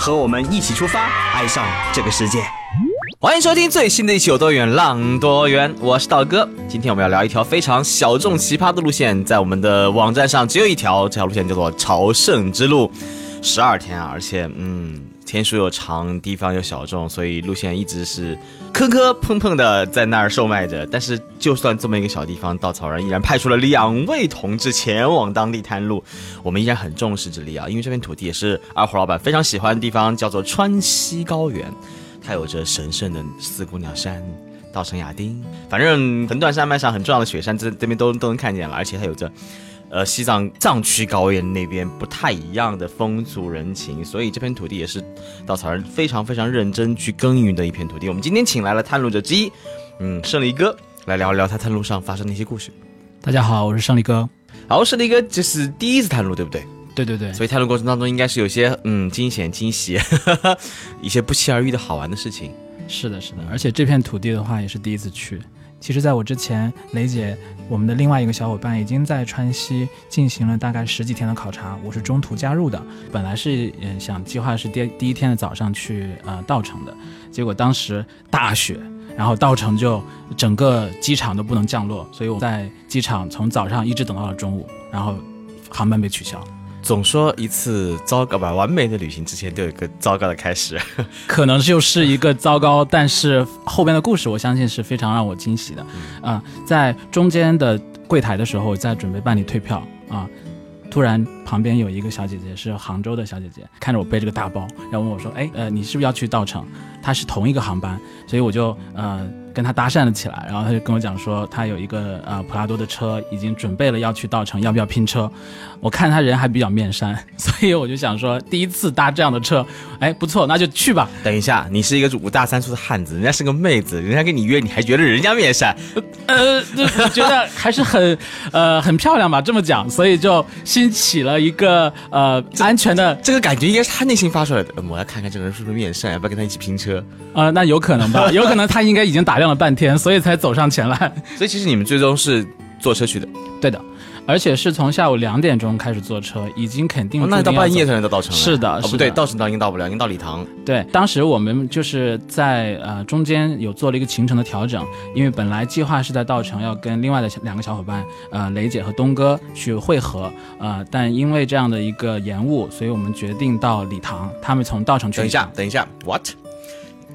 和我们一起出发，爱上这个世界。欢迎收听最新的一期《有多远浪多远》，我是道哥。今天我们要聊一条非常小众奇葩的路线，在我们的网站上只有一条，这条路线叫做朝圣之路，十二天啊，而且嗯，天数又长，地方又小众，所以路线一直是磕磕碰碰的在那儿售卖着。但是就算这么一个小地方，稻草人依然派出了两位同志前往当地探路。我们依然很重视这里啊，因为这片土地也是二胡老板非常喜欢的地方，叫做川西高原。它有着神圣的四姑娘山、稻城亚丁，反正横断山脉上很重要的雪山，这这边都都能看见了。而且它有着，呃，西藏藏区高原那边不太一样的风俗人情，所以这片土地也是稻草人非常非常认真去耕耘的一片土地。我们今天请来了探路者之一，嗯，胜利哥来聊一聊他探路上发生的一些故事。大家好，我是胜利哥。好，胜利哥这是第一次探路，对不对？对对对，所以探路过程当中应该是有些嗯惊险惊喜，一些不期而遇的好玩的事情。是的，是的，而且这片土地的话也是第一次去。其实，在我之前，雷姐，我们的另外一个小伙伴已经在川西进行了大概十几天的考察，我是中途加入的。本来是嗯想计划是第第一天的早上去呃稻城的，结果当时大雪，然后稻城就整个机场都不能降落，所以我在机场从早上一直等到了中午，然后航班被取消。总说一次糟糕吧，完美的旅行之前都有一个糟糕的开始，可能就是一个糟糕，但是后边的故事我相信是非常让我惊喜的。啊，在中间的柜台的时候，在准备办理退票啊，突然旁边有一个小姐姐是杭州的小姐姐，看着我背着个大包，然后问我说：“哎，呃，你是不是要去稻城？”她是同一个航班，所以我就呃。跟他搭讪了起来，然后他就跟我讲说，他有一个呃普拉多的车，已经准备了要去稻城，要不要拼车？我看他人还比较面善，所以我就想说，第一次搭这样的车，哎，不错，那就去吧。等一下，你是一个五大三粗的汉子，人家是个妹子，人家跟你约，你还觉得人家面善？呃，我觉得还是很 呃很漂亮吧，这么讲，所以就兴起了一个呃安全的这个感觉，应该是他内心发出来的。我要看看这个人是不是面善，要不要跟他一起拼车？呃，那有可能吧，有可能他应该已经打。亮了半天，所以才走上前来。所以其实你们最终是坐车去的，对的，而且是从下午两点钟开始坐车，已经肯定那到半夜才能到稻城。是的，哦不对，稻城到应该到不了，应该到礼堂。对，当时我们就是在呃中间有做了一个行程的调整，因为本来计划是在稻城要跟另外的两个小伙伴，呃雷姐和东哥去会合，呃，但因为这样的一个延误，所以我们决定到礼堂。他们从稻城去。等一下，等一下，what？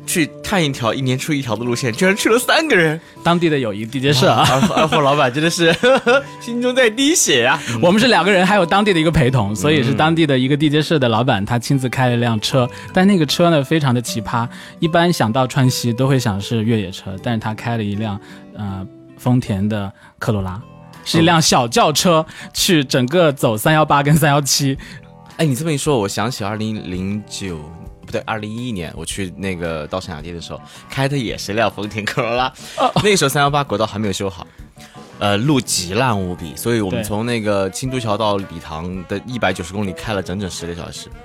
去探一条一年出一条的路线，居然去了三个人。当地的友谊地接社啊，二货老板真的是 心中在滴血啊。我们是两个人，还有当地的一个陪同，所以是当地的一个地接社的老板，他亲自开了一辆车。但那个车呢，非常的奇葩。一般想到川西都会想是越野车，但是他开了一辆呃丰田的科罗拉，是一辆小轿车，去整个走三幺八跟三幺七。哎，你这么一说，我想起二零零九。不对，二零一一年我去那个稻城亚丁的时候，开的也是辆丰田科罗拉。那个时候三幺八国道还没有修好，呃，路极烂无比，所以我们从那个青都桥到礼堂的一百九十公里开了整整十个小时。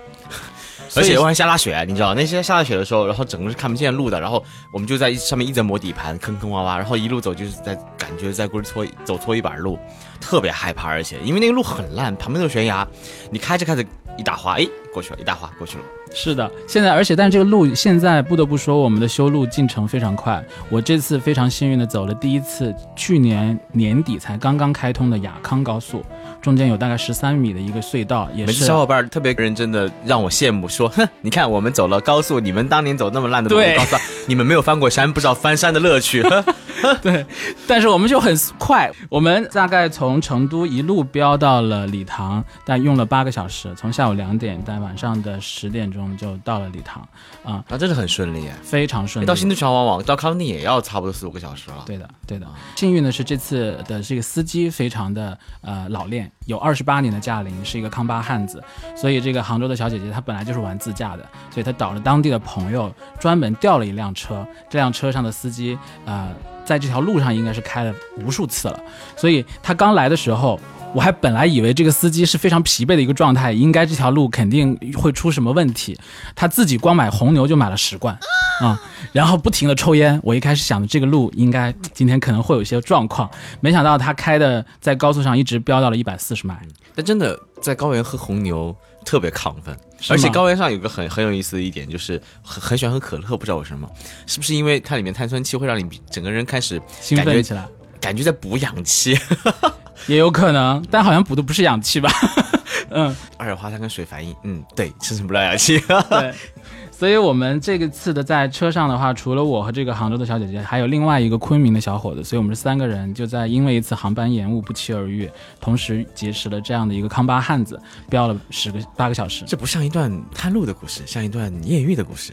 而且还下大雪，你知道那些下大雪的时候，然后整个是看不见路的，然后我们就在上面一直磨底盘，坑坑洼洼，然后一路走就是在感觉在过搓走错一板路，特别害怕，而且因为那个路很烂，旁边都是悬崖，你开着开着一打滑，哎，过去了，一打滑过去了。是的，现在而且但是这个路现在不得不说，我们的修路进程非常快。我这次非常幸运的走了第一次，去年年底才刚刚开通的雅康高速，中间有大概十三米的一个隧道，也是小伙伴特别认真的让我羡慕，说哼，你看我们走了高速，你们当年走那么烂的路，高速，你们没有翻过山，不知道翻山的乐趣。对，但是我们就很快，我们大概从成都一路飙到了礼堂，但用了八个小时，从下午两点到晚上的十点钟。就到了礼堂，啊，那真的很顺利哎。非常顺利。到新都桥往往到康定也要差不多四五个小时了。对的，对的。幸运的是这次的这个司机非常的呃老练，有二十八年的驾龄，是一个康巴汉子，所以这个杭州的小姐姐她本来就是玩自驾的，所以她找了当地的朋友，专门调了一辆车，这辆车上的司机呃在这条路上应该是开了无数次了，所以他刚来的时候。我还本来以为这个司机是非常疲惫的一个状态，应该这条路肯定会出什么问题。他自己光买红牛就买了十罐，啊，然后不停的抽烟。我一开始想的这个路应该今天可能会有一些状况，没想到他开的在高速上一直飙到了一百四十迈。但真的在高原喝红牛特别亢奋，而且高原上有个很很有意思的一点就是很很喜欢喝可乐，不知道为什么，是不是因为它里面碳酸气会让你整个人开始兴奋起来，感觉在补氧气。也有可能，但好像补的不是氧气吧？嗯，二氧化碳跟水反应，嗯，对，生成不了氧气。对，所以我们这个次的在车上的话，除了我和这个杭州的小姐姐，还有另外一个昆明的小伙子，所以我们是三个人，就在因为一次航班延误不期而遇，同时结识了这样的一个康巴汉子，飙了十个八个小时。这不像一段探路的故事，像一段艳遇的故事。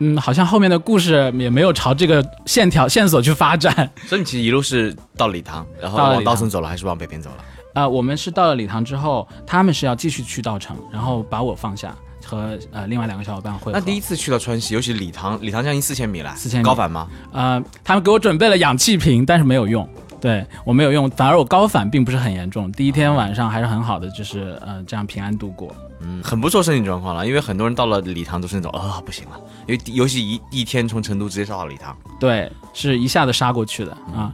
嗯，好像后面的故事也没有朝这个线条线索去发展，所以你其实一路是到礼堂，然后往稻城走了，还是往北边走了？啊，我们是到了礼堂之后，他们是要继续去稻城，然后把我放下，和呃另外两个小伙伴会。那第一次去到川西，尤其礼堂，礼堂将近四千米了，四千米高反吗？呃，他们给我准备了氧气瓶，但是没有用。对我没有用，反而我高反并不是很严重，第一天晚上还是很好的，就是呃这样平安度过，嗯，很不错身体状况了。因为很多人到了礼堂都是那种啊不行了，因为尤其一一天从成都直接杀到礼堂，对，是一下子杀过去的啊。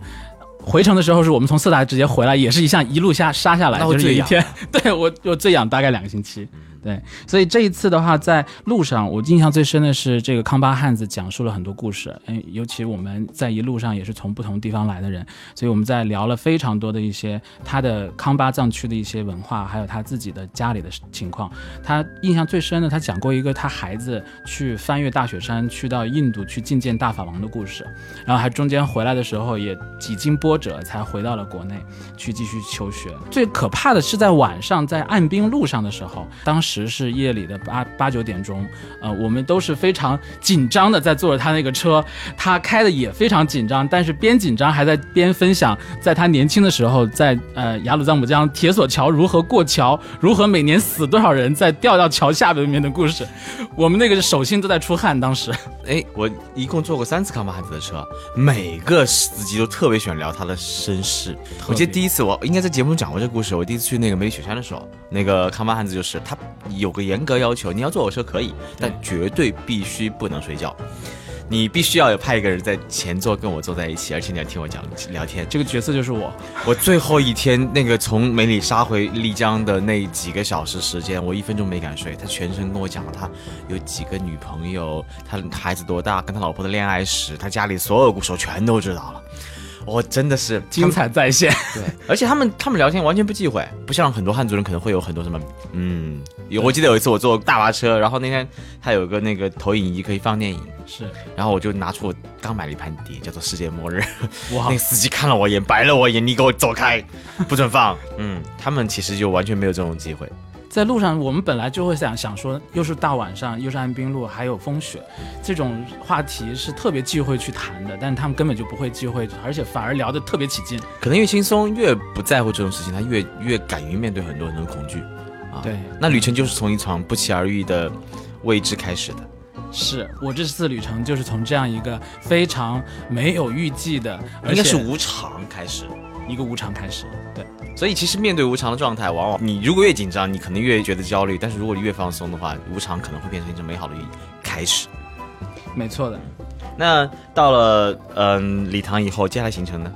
回程的时候是我们从色达直接回来，也是一下一路下杀下来，就是一天，对我我最养大概两个星期。对，所以这一次的话，在路上我印象最深的是这个康巴汉子讲述了很多故事，嗯，尤其我们在一路上也是从不同地方来的人，所以我们在聊了非常多的一些他的康巴藏区的一些文化，还有他自己的家里的情况。他印象最深的，他讲过一个他孩子去翻越大雪山，去到印度去觐见大法王的故事，然后还中间回来的时候也几经波折才回到了国内去继续求学。最可怕的是在晚上在岸滨路上的时候，当时。时是夜里的八八九点钟，呃，我们都是非常紧张的在坐着他那个车，他开的也非常紧张，但是边紧张还在边分享，在他年轻的时候，在呃雅鲁藏布江铁索桥如何过桥，如何每年死多少人在掉到桥下面的故事，我们那个手心都在出汗。当时，哎，我一共坐过三次康巴汉子的车，每个司机都特别喜欢聊他的身世。我记得第一次我应该在节目中讲过这个故事，我第一次去那个梅里雪山的时候，那个康巴汉子就是他。有个严格要求，你要坐我车可以，但绝对必须不能睡觉。你必须要有派一个人在前座跟我坐在一起，而且你要听我讲聊天。这个角色就是我。我最后一天那个从梅里杀回丽江的那几个小时时间，我一分钟没敢睡。他全程跟我讲了他有几个女朋友，他孩子多大，跟他老婆的恋爱史，他家里所有故事我全都知道了。我真的是精彩在线，对，而且他们他们聊天完全不忌讳，不像很多汉族人可能会有很多什么，嗯，有我记得有一次我坐大巴车，然后那天他有个那个投影仪可以放电影，是，然后我就拿出我刚买了一盘碟，叫做《世界末日》，哇，那个司机看了我一眼，白了我一眼，你给我走开，不准放，嗯，他们其实就完全没有这种机会。在路上，我们本来就会想想说，又是大晚上，又是安滨路，还有风雪，这种话题是特别忌讳去谈的。但是他们根本就不会忌讳，而且反而聊得特别起劲。可能越轻松，越不在乎这种事情，他越越敢于面对很多很多恐惧。啊，对。那旅程就是从一场不期而遇的未知开始的。是我这次旅程就是从这样一个非常没有预计的，应该是无常开始。一个无常开始，对，所以其实面对无常的状态，往往你如果越紧张，你可能越觉得焦虑；但是如果你越放松的话，无常可能会变成一种美好的开始。没错的。那到了嗯礼堂以后，接下来行程呢？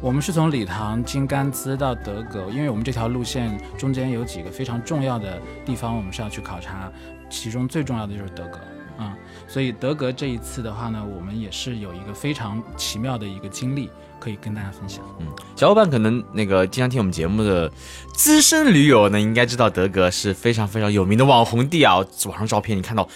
我们是从礼堂经甘孜到德格，因为我们这条路线中间有几个非常重要的地方，我们是要去考察，其中最重要的就是德格。啊，所以德格这一次的话呢，我们也是有一个非常奇妙的一个经历可以跟大家分享。嗯，小伙伴可能那个经常听我们节目的资深驴友呢，应该知道德格是非常非常有名的网红地啊。网上照片你看到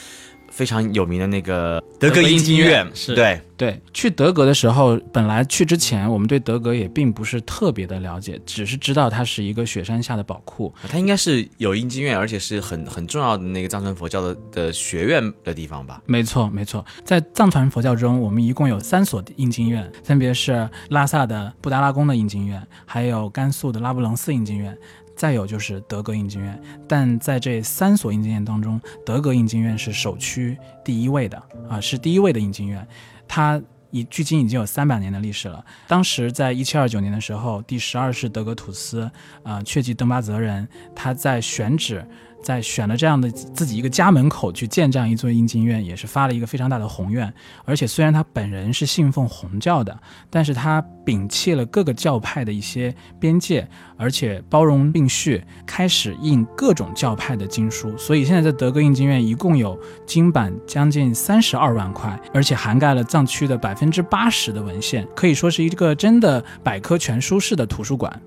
非常有名的那个德格音经院，是对，对，去德格的时候，本来去之前，我们对德格也并不是特别的了解，只是知道它是一个雪山下的宝库。它应该是有阴经院，而且是很很重要的那个藏传佛教的的学院的地方吧？没错，没错，在藏传佛教中，我们一共有三所印经院，分别是拉萨的布达拉宫的印经院，还有甘肃的拉卜楞寺印经院。再有就是德格印经院，但在这三所印经院当中，德格印经院是首屈第一位的啊，是第一位的印经院。它已距今已经有三百年的历史了。当时在一七二九年的时候，第十二世德格土司啊确吉登巴泽人，他在选址。在选了这样的自己一个家门口去建这样一座印经院，也是发了一个非常大的宏愿。而且虽然他本人是信奉红教的，但是他摒弃了各个教派的一些边界，而且包容并蓄，开始印各种教派的经书。所以现在在德格印经院一共有经版将近三十二万块，而且涵盖了藏区的百分之八十的文献，可以说是一个真的百科全书式的图书馆。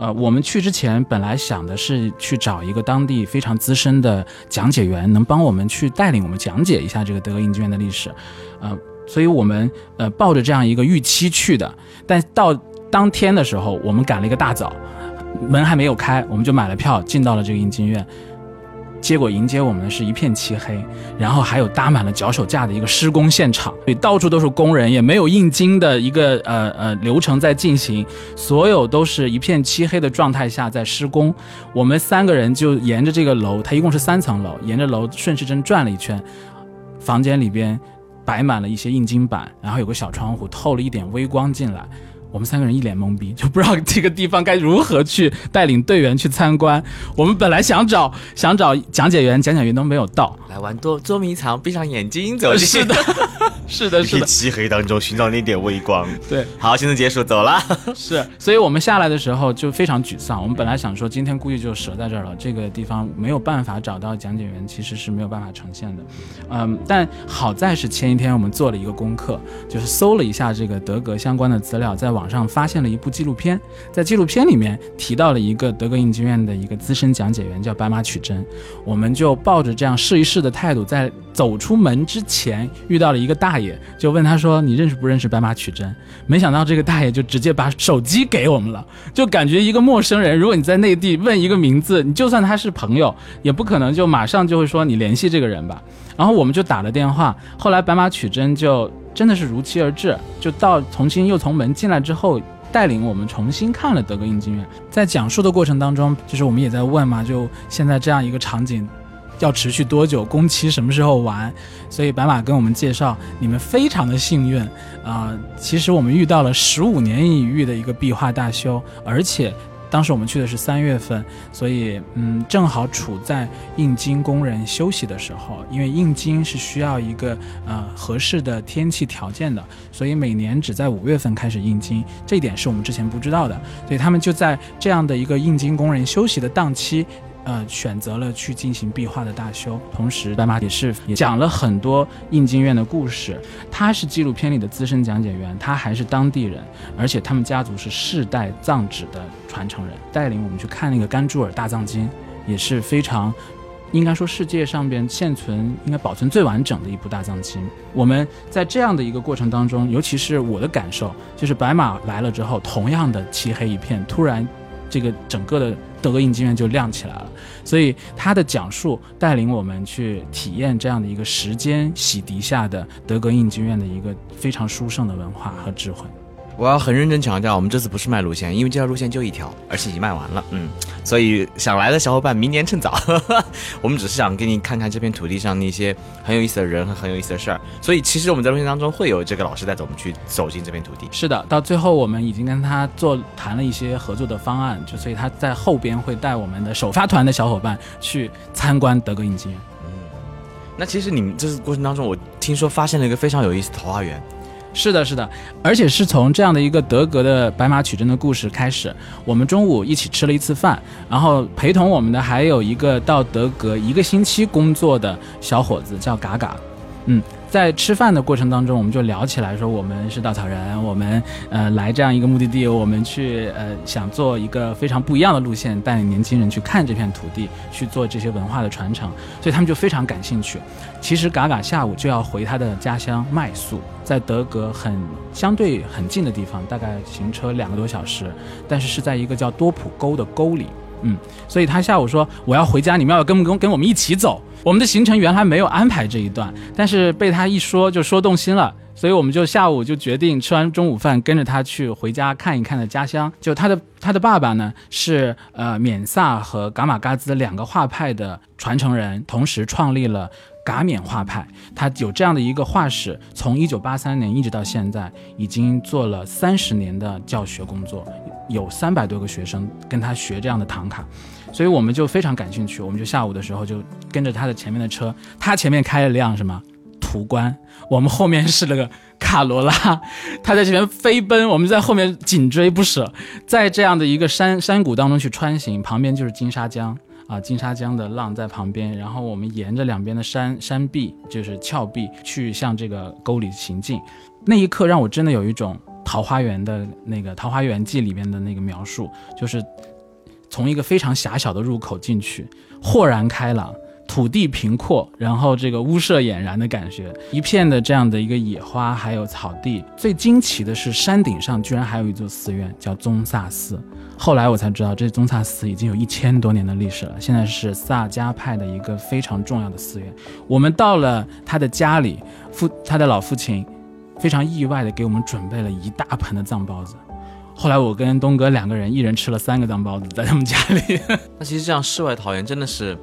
呃，我们去之前本来想的是去找一个当地非常资深的讲解员，能帮我们去带领我们讲解一下这个德格印经院的历史，呃，所以我们呃抱着这样一个预期去的，但到当天的时候，我们赶了一个大早，门还没有开，我们就买了票进到了这个印经院。结果迎接我们的是一片漆黑，然后还有搭满了脚手架的一个施工现场，对，到处都是工人，也没有印经的一个呃呃流程在进行，所有都是一片漆黑的状态下在施工。我们三个人就沿着这个楼，它一共是三层楼，沿着楼顺时针转了一圈，房间里边摆满了一些印金板，然后有个小窗户透了一点微光进来。我们三个人一脸懵逼，就不知道这个地方该如何去带领队员去参观。我们本来想找想找讲解员，讲解员都没有到。来玩捉捉迷藏，闭上眼睛走。是的，是的，是的。漆黑当中寻找那点微光。对，好，现在结束，走了。是，所以我们下来的时候就非常沮丧。我们本来想说今天估计就折在这儿了，这个地方没有办法找到讲解员，其实是没有办法呈现的。嗯，但好在是前一天我们做了一个功课，就是搜了一下这个德格相关的资料，在网。上发现了一部纪录片，在纪录片里面提到了一个德格印经院的一个资深讲解员，叫白马曲珍。我们就抱着这样试一试的态度，在走出门之前遇到了一个大爷，就问他说：“你认识不认识白马曲真？”没想到这个大爷就直接把手机给我们了，就感觉一个陌生人，如果你在内地问一个名字，你就算他是朋友，也不可能就马上就会说你联系这个人吧。然后我们就打了电话，后来白马曲真就。真的是如期而至，就到重新又从门进来之后，带领我们重新看了德格印经院。在讲述的过程当中，就是我们也在问嘛，就现在这样一个场景，要持续多久？工期什么时候完？所以白马跟我们介绍，你们非常的幸运啊，其实我们遇到了十五年一遇的一个壁画大修，而且。当时我们去的是三月份，所以嗯，正好处在印经工人休息的时候。因为印经是需要一个呃合适的天气条件的，所以每年只在五月份开始印经，这一点是我们之前不知道的。所以他们就在这样的一个印经工人休息的档期。呃，选择了去进行壁画的大修，同时白马也是也讲了很多印经院的故事。他是纪录片里的资深讲解员，他还是当地人，而且他们家族是世代藏纸的传承人，带领我们去看那个甘珠尔大藏经，也是非常，应该说世界上边现存应该保存最完整的一部大藏经。我们在这样的一个过程当中，尤其是我的感受，就是白马来了之后，同样的漆黑一片，突然。这个整个的德格印经院就亮起来了，所以他的讲述带领我们去体验这样的一个时间洗涤下的德格印经院的一个非常殊胜的文化和智慧。我要很认真强调，我们这次不是卖路线，因为这条路线就一条，而且已经卖完了。嗯，所以想来的小伙伴，明年趁早。我们只是想给你看看这片土地上那些很有意思的人和很有意思的事儿。所以其实我们在路线当中会有这个老师带着我们去走进这片土地。是的，到最后我们已经跟他做谈了一些合作的方案，就所以他在后边会带我们的首发团的小伙伴去参观德格印经院。嗯，那其实你们这次过程当中，我听说发现了一个非常有意思的桃花源。是的，是的，而且是从这样的一个德格的白马取真的故事开始。我们中午一起吃了一次饭，然后陪同我们的还有一个到德格一个星期工作的小伙子，叫嘎嘎。嗯，在吃饭的过程当中，我们就聊起来说，我们是稻草人，我们呃来这样一个目的地，我们去呃想做一个非常不一样的路线，带领年轻人去看这片土地，去做这些文化的传承，所以他们就非常感兴趣。其实嘎嘎下午就要回他的家乡麦宿，在德格很相对很近的地方，大概行车两个多小时，但是是在一个叫多普沟的沟里。嗯，所以他下午说我要回家，你们要跟不跟跟我们一起走？我们的行程原来没有安排这一段，但是被他一说就说动心了，所以我们就下午就决定吃完中午饭跟着他去回家看一看的家乡。就他的他的爸爸呢是呃缅萨和噶玛嘎孜两个画派的传承人，同时创立了噶缅画派。他有这样的一个画室，从一九八三年一直到现在，已经做了三十年的教学工作，有三百多个学生跟他学这样的唐卡。所以我们就非常感兴趣，我们就下午的时候就跟着他的前面的车，他前面开了辆什么途观，我们后面是那个卡罗拉，他在前面飞奔，我们在后面紧追不舍，在这样的一个山山谷当中去穿行，旁边就是金沙江啊，金沙江的浪在旁边，然后我们沿着两边的山山壁，就是峭壁去向这个沟里行进，那一刻让我真的有一种桃花源的那个《桃花源记》里面的那个描述，就是。从一个非常狭小的入口进去，豁然开朗，土地平阔，然后这个屋舍俨然的感觉，一片的这样的一个野花，还有草地。最惊奇的是，山顶上居然还有一座寺院，叫宗萨寺。后来我才知道，这宗萨寺已经有一千多年的历史了，现在是萨迦派的一个非常重要的寺院。我们到了他的家里，父他的老父亲非常意外的给我们准备了一大盆的藏包子。后来我跟东哥两个人，一人吃了三个藏包子，在他们家里。那其实这样世外桃源真的是，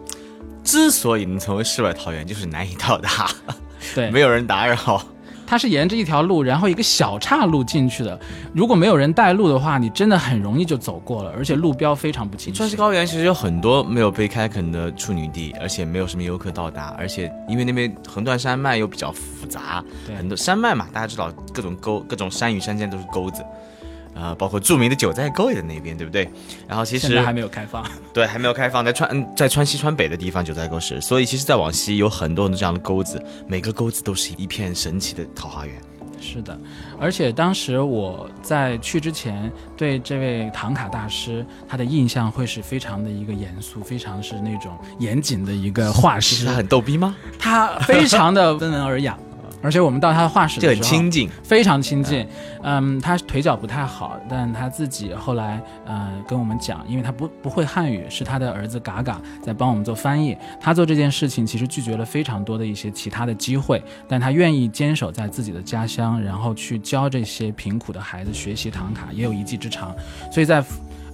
之所以能成为世外桃源，就是难以到达，对，没有人打扰。它是沿着一条路，然后一个小岔路进去的。如果没有人带路的话，你真的很容易就走过了，而且路标非常不清晰。川西高原其实有很多没有被开垦的处女地，而且没有什么游客到达，而且因为那边横断山脉又比较复杂，很多山脉嘛，大家知道各种沟、各种山与山间都是沟子。啊，包括著名的九寨沟也在那边，对不对？然后其实还没有开放，对，还没有开放，在川在川西川北的地方，九寨沟是。所以其实再往西有很多的这样的沟子，每个沟子都是一片神奇的桃花源。是的，而且当时我在去之前，对这位唐卡大师他的印象会是非常的一个严肃，非常是那种严谨的一个画师。他很逗逼吗？他非常的温文尔雅。而且我们到他的画室的时候，很亲近，非常亲近。嗯，他腿脚不太好，但他自己后来呃跟我们讲，因为他不不会汉语，是他的儿子嘎嘎在帮我们做翻译。他做这件事情其实拒绝了非常多的一些其他的机会，但他愿意坚守在自己的家乡，然后去教这些贫苦的孩子学习唐卡，也有一技之长。所以在。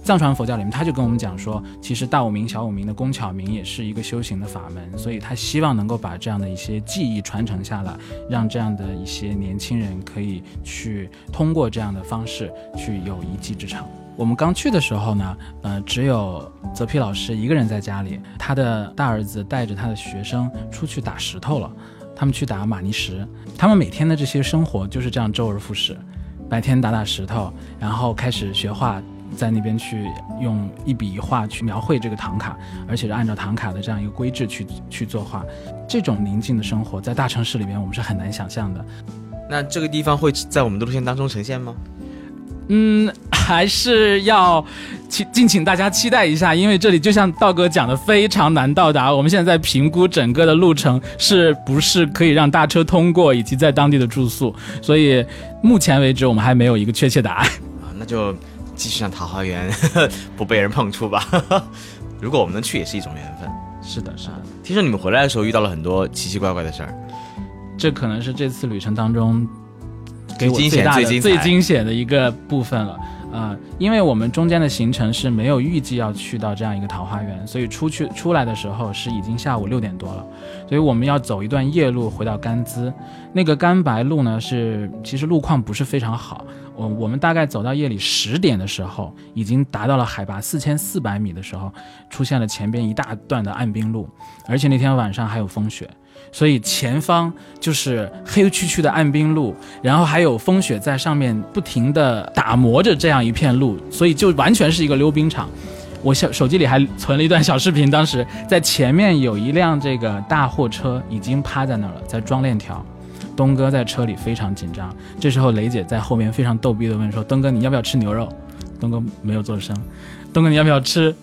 藏传佛教里面，他就跟我们讲说，其实大五明、小五明的工巧明也是一个修行的法门，所以他希望能够把这样的一些技艺传承下来，让这样的一些年轻人可以去通过这样的方式去有一技之长。我们刚去的时候呢，呃，只有泽皮老师一个人在家里，他的大儿子带着他的学生出去打石头了，他们去打玛尼石，他们每天的这些生活就是这样周而复始，白天打打石头，然后开始学画。在那边去用一笔一画去描绘这个唐卡，而且是按照唐卡的这样一个规制去去作画，这种宁静的生活在大城市里面我们是很难想象的。那这个地方会在我们的路线当中呈现吗？嗯，还是要请敬请大家期待一下，因为这里就像道哥讲的非常难到达。我们现在在评估整个的路程是不是可以让大车通过，以及在当地的住宿，所以目前为止我们还没有一个确切答案。啊，那就。继续让桃花源 不被人碰触吧。如果我们能去，也是一种缘分。是的，是的。听说你们回来的时候遇到了很多奇奇怪怪的事儿，这可能是这次旅程当中给我最大的、最惊险的一个部分了。啊，因为我们中间的行程是没有预计要去到这样一个桃花源，所以出去出来的时候是已经下午六点多了，所以我们要走一段夜路回到甘孜。那个甘白路呢，是其实路况不是非常好。我我们大概走到夜里十点的时候，已经达到了海拔四千四百米的时候，出现了前边一大段的暗冰路，而且那天晚上还有风雪，所以前方就是黑黢黢的暗冰路，然后还有风雪在上面不停的打磨着这样一片路，所以就完全是一个溜冰场。我小手机里还存了一段小视频，当时在前面有一辆这个大货车已经趴在那儿了，在装链条。东哥在车里非常紧张。这时候雷姐在后面非常逗逼的问说：“东哥，你要不要吃牛肉？”东哥没有做声。东哥，你要不要吃？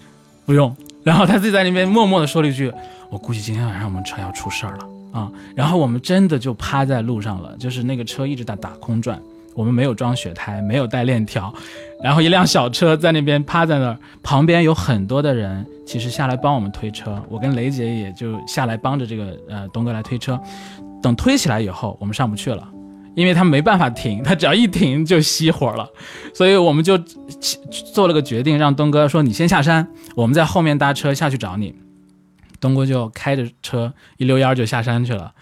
不用。然后他自己在那边默默的说了一句：“我估计今天晚上我们车要出事儿了啊！”然后我们真的就趴在路上了，就是那个车一直在打空转。我们没有装雪胎，没有带链条，然后一辆小车在那边趴在那儿，旁边有很多的人，其实下来帮我们推车。我跟雷姐也就下来帮着这个呃东哥来推车。等推起来以后，我们上不去了，因为他没办法停，他只要一停就熄火了，所以我们就做了个决定，让东哥说你先下山，我们在后面搭车下去找你。东哥就开着车一溜烟就下山去了。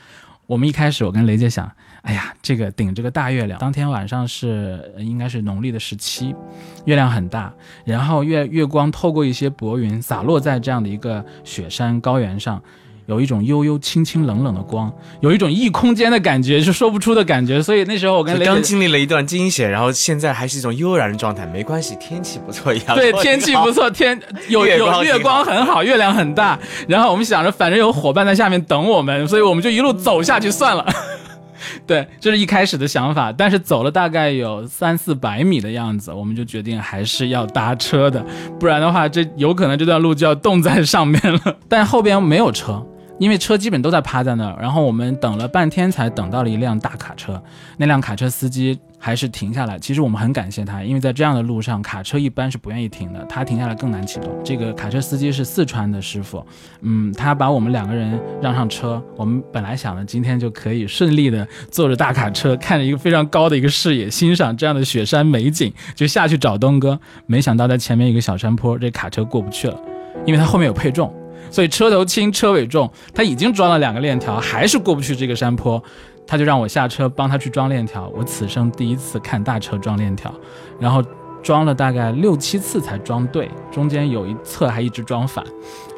我们一开始我跟雷姐想。哎呀，这个顶着个大月亮，当天晚上是应该是农历的十七，月亮很大，然后月月光透过一些薄云洒落在这样的一个雪山高原上，有一种悠悠、清清冷冷的光，有一种异空间的感觉，是说不出的感觉。所以那时候我跟雷刚经历了一段惊险，然后现在还是一种悠然的状态，没关系，天气不错一样。对，天气不错，天 有有月光很好，月亮很大。然后我们想着，反正有伙伴在下面等我们，所以我们就一路走下去算了。对，这是一开始的想法，但是走了大概有三四百米的样子，我们就决定还是要搭车的，不然的话，这有可能这段路就要冻在上面了。但后边没有车。因为车基本都在趴在那儿，然后我们等了半天才等到了一辆大卡车。那辆卡车司机还是停下来。其实我们很感谢他，因为在这样的路上，卡车一般是不愿意停的。他停下来更难启动。这个卡车司机是四川的师傅，嗯，他把我们两个人让上车。我们本来想着今天就可以顺利的坐着大卡车，看着一个非常高的一个视野，欣赏这样的雪山美景，就下去找东哥。没想到在前面一个小山坡，这卡车过不去了，因为他后面有配重。所以车头轻车尾重，他已经装了两个链条，还是过不去这个山坡，他就让我下车帮他去装链条。我此生第一次看大车装链条，然后装了大概六七次才装对，中间有一侧还一直装反。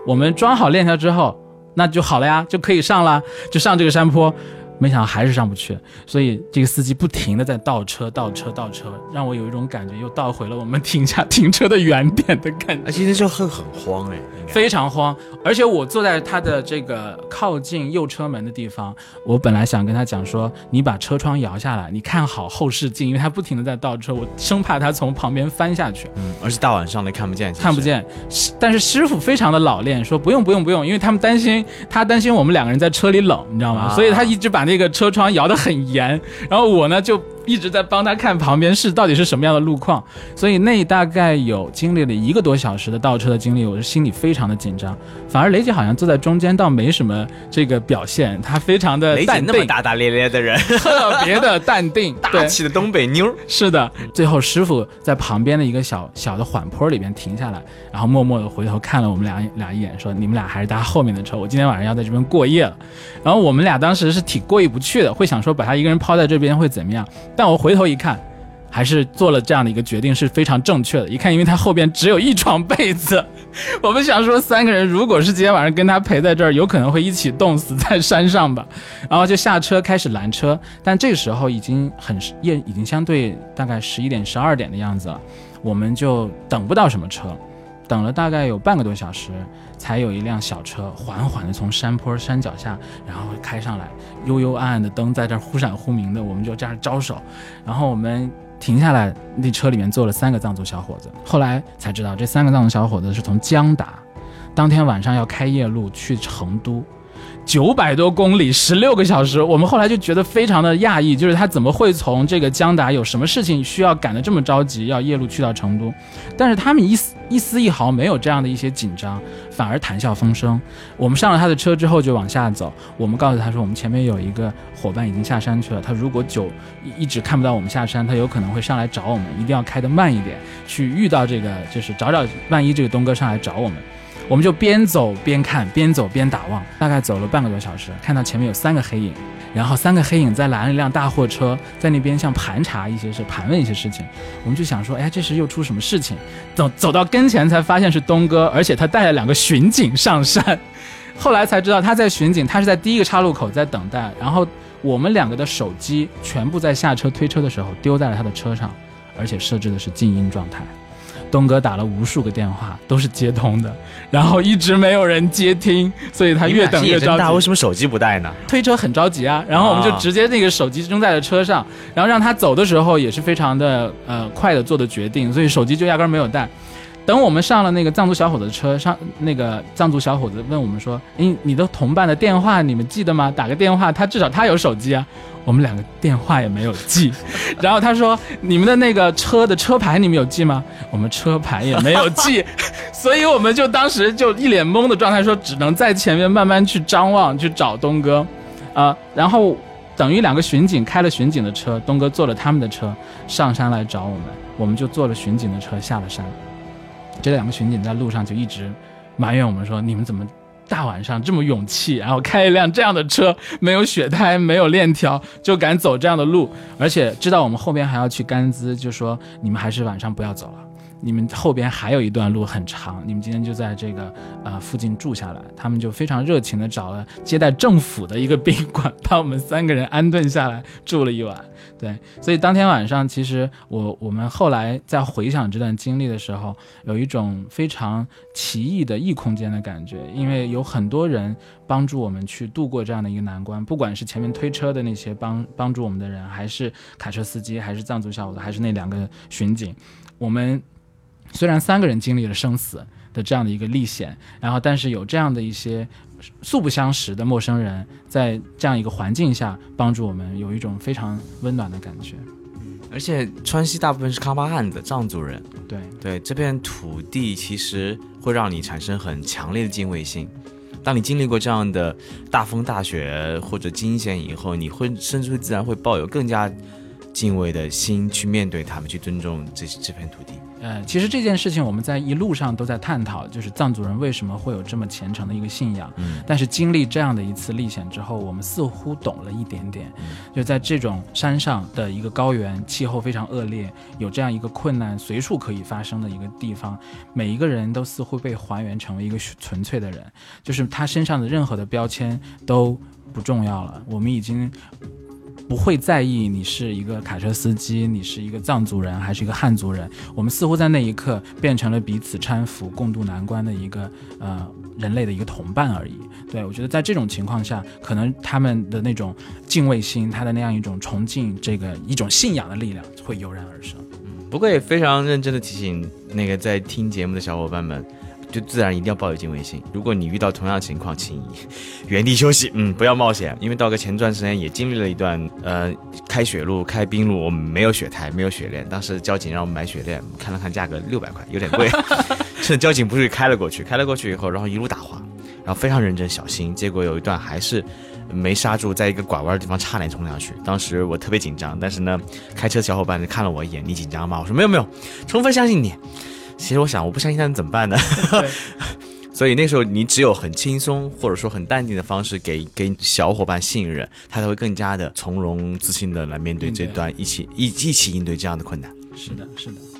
我们装好链条之后，那就好了呀，就可以上了，就上这个山坡。没想到还是上不去，所以这个司机不停的在倒车、倒车、倒车，让我有一种感觉，又倒回了我们停下停车的原点的感觉。而且那时候会很慌哎，非常慌。而且我坐在他的这个靠近右车门的地方，我本来想跟他讲说，你把车窗摇下来，你看好后视镜，因为他不停的在倒车，我生怕他从旁边翻下去。嗯，而且大晚上的看不见，看不见。但是师傅非常的老练，说不用不用不用，因为他们担心他担心我们两个人在车里冷，你知道吗？所以他一直把那。那个车窗摇得很严，然后我呢就。一直在帮他看旁边是到底是什么样的路况，所以那大概有经历了一个多小时的倒车的经历，我是心里非常的紧张。反而雷姐好像坐在中间，倒没什么这个表现，她非常的淡定。那么大大咧咧的人，特别的淡定，大气的东北妞。是的，最后师傅在旁边的一个小小的缓坡里边停下来，然后默默的回头看了我们俩俩一眼，说：“你们俩还是搭后面的车，我今天晚上要在这边过夜了。”然后我们俩当时是挺过意不去的，会想说把他一个人抛在这边会怎么样？但我回头一看，还是做了这样的一个决定是非常正确的。一看，因为他后边只有一床被子，我们想说三个人如果是今天晚上跟他陪在这儿，有可能会一起冻死在山上吧。然后就下车开始拦车，但这个时候已经很夜，已经相对大概十一点、十二点的样子了，我们就等不到什么车。等了大概有半个多小时，才有一辆小车缓缓地从山坡山脚下，然后开上来，幽幽暗暗的灯在这忽闪忽明的，我们就这样招手，然后我们停下来，那车里面坐了三个藏族小伙子。后来才知道，这三个藏族小伙子是从江达，当天晚上要开夜路去成都。九百多公里，十六个小时，我们后来就觉得非常的讶异，就是他怎么会从这个江达有什么事情需要赶得这么着急，要夜路去到成都？但是他们一丝一丝一毫没有这样的一些紧张，反而谈笑风生。我们上了他的车之后就往下走，我们告诉他说，我们前面有一个伙伴已经下山去了，他如果久一直看不到我们下山，他有可能会上来找我们，一定要开得慢一点，去遇到这个就是找找，万一这个东哥上来找我们。我们就边走边看，边走边打望，大概走了半个多小时，看到前面有三个黑影，然后三个黑影在拦了一辆大货车，在那边像盘查一些事，盘问一些事情。我们就想说，哎，这是又出什么事情？走走到跟前才发现是东哥，而且他带了两个巡警上山。后来才知道他在巡警，他是在第一个岔路口在等待。然后我们两个的手机全部在下车推车的时候丢在了他的车上，而且设置的是静音状态。东哥打了无数个电话，都是接通的，然后一直没有人接听，所以他越等越着急，为。什么手机不带呢？推车很着急啊，然后我们就啊直接那个手机扔在了车上，然后让他走的时候也是非常的呃快的做的决定，所以手机就压根儿没有带。等我们上了那个藏族小伙子的车上，那个藏族小伙子问我们说：“诶，你的同伴的电话你们记得吗？打个电话，他至少他有手机啊。”我们两个电话也没有记，然后他说：“你们的那个车的车牌你们有记吗？”我们车牌也没有记，所以我们就当时就一脸懵的状态，说只能在前面慢慢去张望去找东哥，啊、然后等于两个巡警开了巡警的车，东哥坐了他们的车上山来找我们，我们就坐了巡警的车下了山。这两个巡警在路上就一直埋怨我们说：“你们怎么大晚上这么勇气，然后开一辆这样的车，没有雪胎，没有链条，就敢走这样的路，而且知道我们后边还要去甘孜，就说你们还是晚上不要走了。”你们后边还有一段路很长，你们今天就在这个呃附近住下来。他们就非常热情的找了接待政府的一个宾馆，把我们三个人安顿下来住了一晚。对，所以当天晚上，其实我我们后来在回想这段经历的时候，有一种非常奇异的异空间的感觉，因为有很多人帮助我们去度过这样的一个难关，不管是前面推车的那些帮帮助我们的人，还是卡车司机，还是藏族小伙子，还是那两个巡警，我们虽然三个人经历了生死的这样的一个历险，然后但是有这样的一些素不相识的陌生人，在这样一个环境下帮助我们，有一种非常温暖的感觉。而且川西大部分是康巴汉的藏族人，对，对这片土地其实会让你产生很强烈的敬畏心。当你经历过这样的大风大雪或者惊险以后，你会甚至会自然会抱有更加敬畏的心去面对他们，去尊重这这片土地。呃，其实这件事情我们在一路上都在探讨，就是藏族人为什么会有这么虔诚的一个信仰。嗯但是经历这样的一次历险之后，我们似乎懂了一点点，就在这种山上的一个高原，气候非常恶劣，有这样一个困难随处可以发生的一个地方，每一个人都似乎被还原成为一个纯粹的人，就是他身上的任何的标签都不重要了，我们已经。不会在意你是一个卡车司机，你是一个藏族人还是一个汉族人，我们似乎在那一刻变成了彼此搀扶、共度难关的一个呃人类的一个同伴而已。对我觉得在这种情况下，可能他们的那种敬畏心，他的那样一种崇敬这个一种信仰的力量会油然而生。不过也非常认真的提醒那个在听节目的小伙伴们，就自然一定要抱有敬畏心。如果你遇到同样的情况，请原地休息，嗯，不要冒险。因为道哥前段时间也经历了一段呃开雪路、开冰路，我们没有雪胎，没有雪链，当时交警让我们买雪链，看了看价格六百块，有点贵。趁交警不注意开了过去，开了过去以后，然后一路打滑，然后非常认真小心，结果有一段还是。没刹住，在一个拐弯的地方差点冲上去。当时我特别紧张，但是呢，开车小伙伴看了我一眼：“你紧张吗？”我说：“没有没有，充分相信你。”其实我想，我不相信他能怎么办呢？所以那时候你只有很轻松或者说很淡定的方式给给小伙伴信任，他才会更加的从容自信的来面对这段一起一一起应对这样的困难。是的，是的。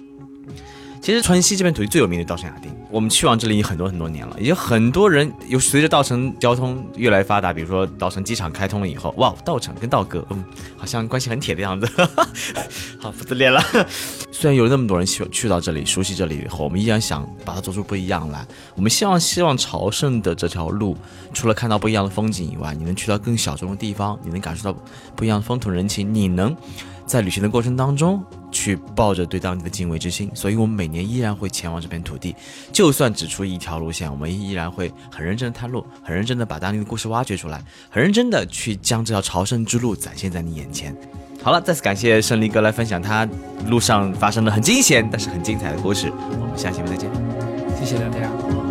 其实川西这片土地最有名的稻城亚丁，我们去往这里已经很多很多年了，也有很多人有随着稻城交通越来越发达，比如说稻城机场开通了以后，哇，稻城跟道哥，嗯，好像关系很铁的样子，好不自恋了。虽然有那么多人去去到这里，熟悉这里以后，我们依然想把它做出不一样来。我们希望希望朝圣的这条路，除了看到不一样的风景以外，你能去到更小众的地方，你能感受到不一样的风土人情，你能在旅行的过程当中去抱着对当地的敬畏之心。所以，我们每年依然会前往这片土地，就算只出一条路线，我们依然会很认真的探路，很认真的把当地的故事挖掘出来，很认真的去将这条朝圣之路展现在你眼前。好了，再次感谢胜利哥来分享他路上发生的很惊险但是很精彩的故事。我们下期节目再见。谢谢大家。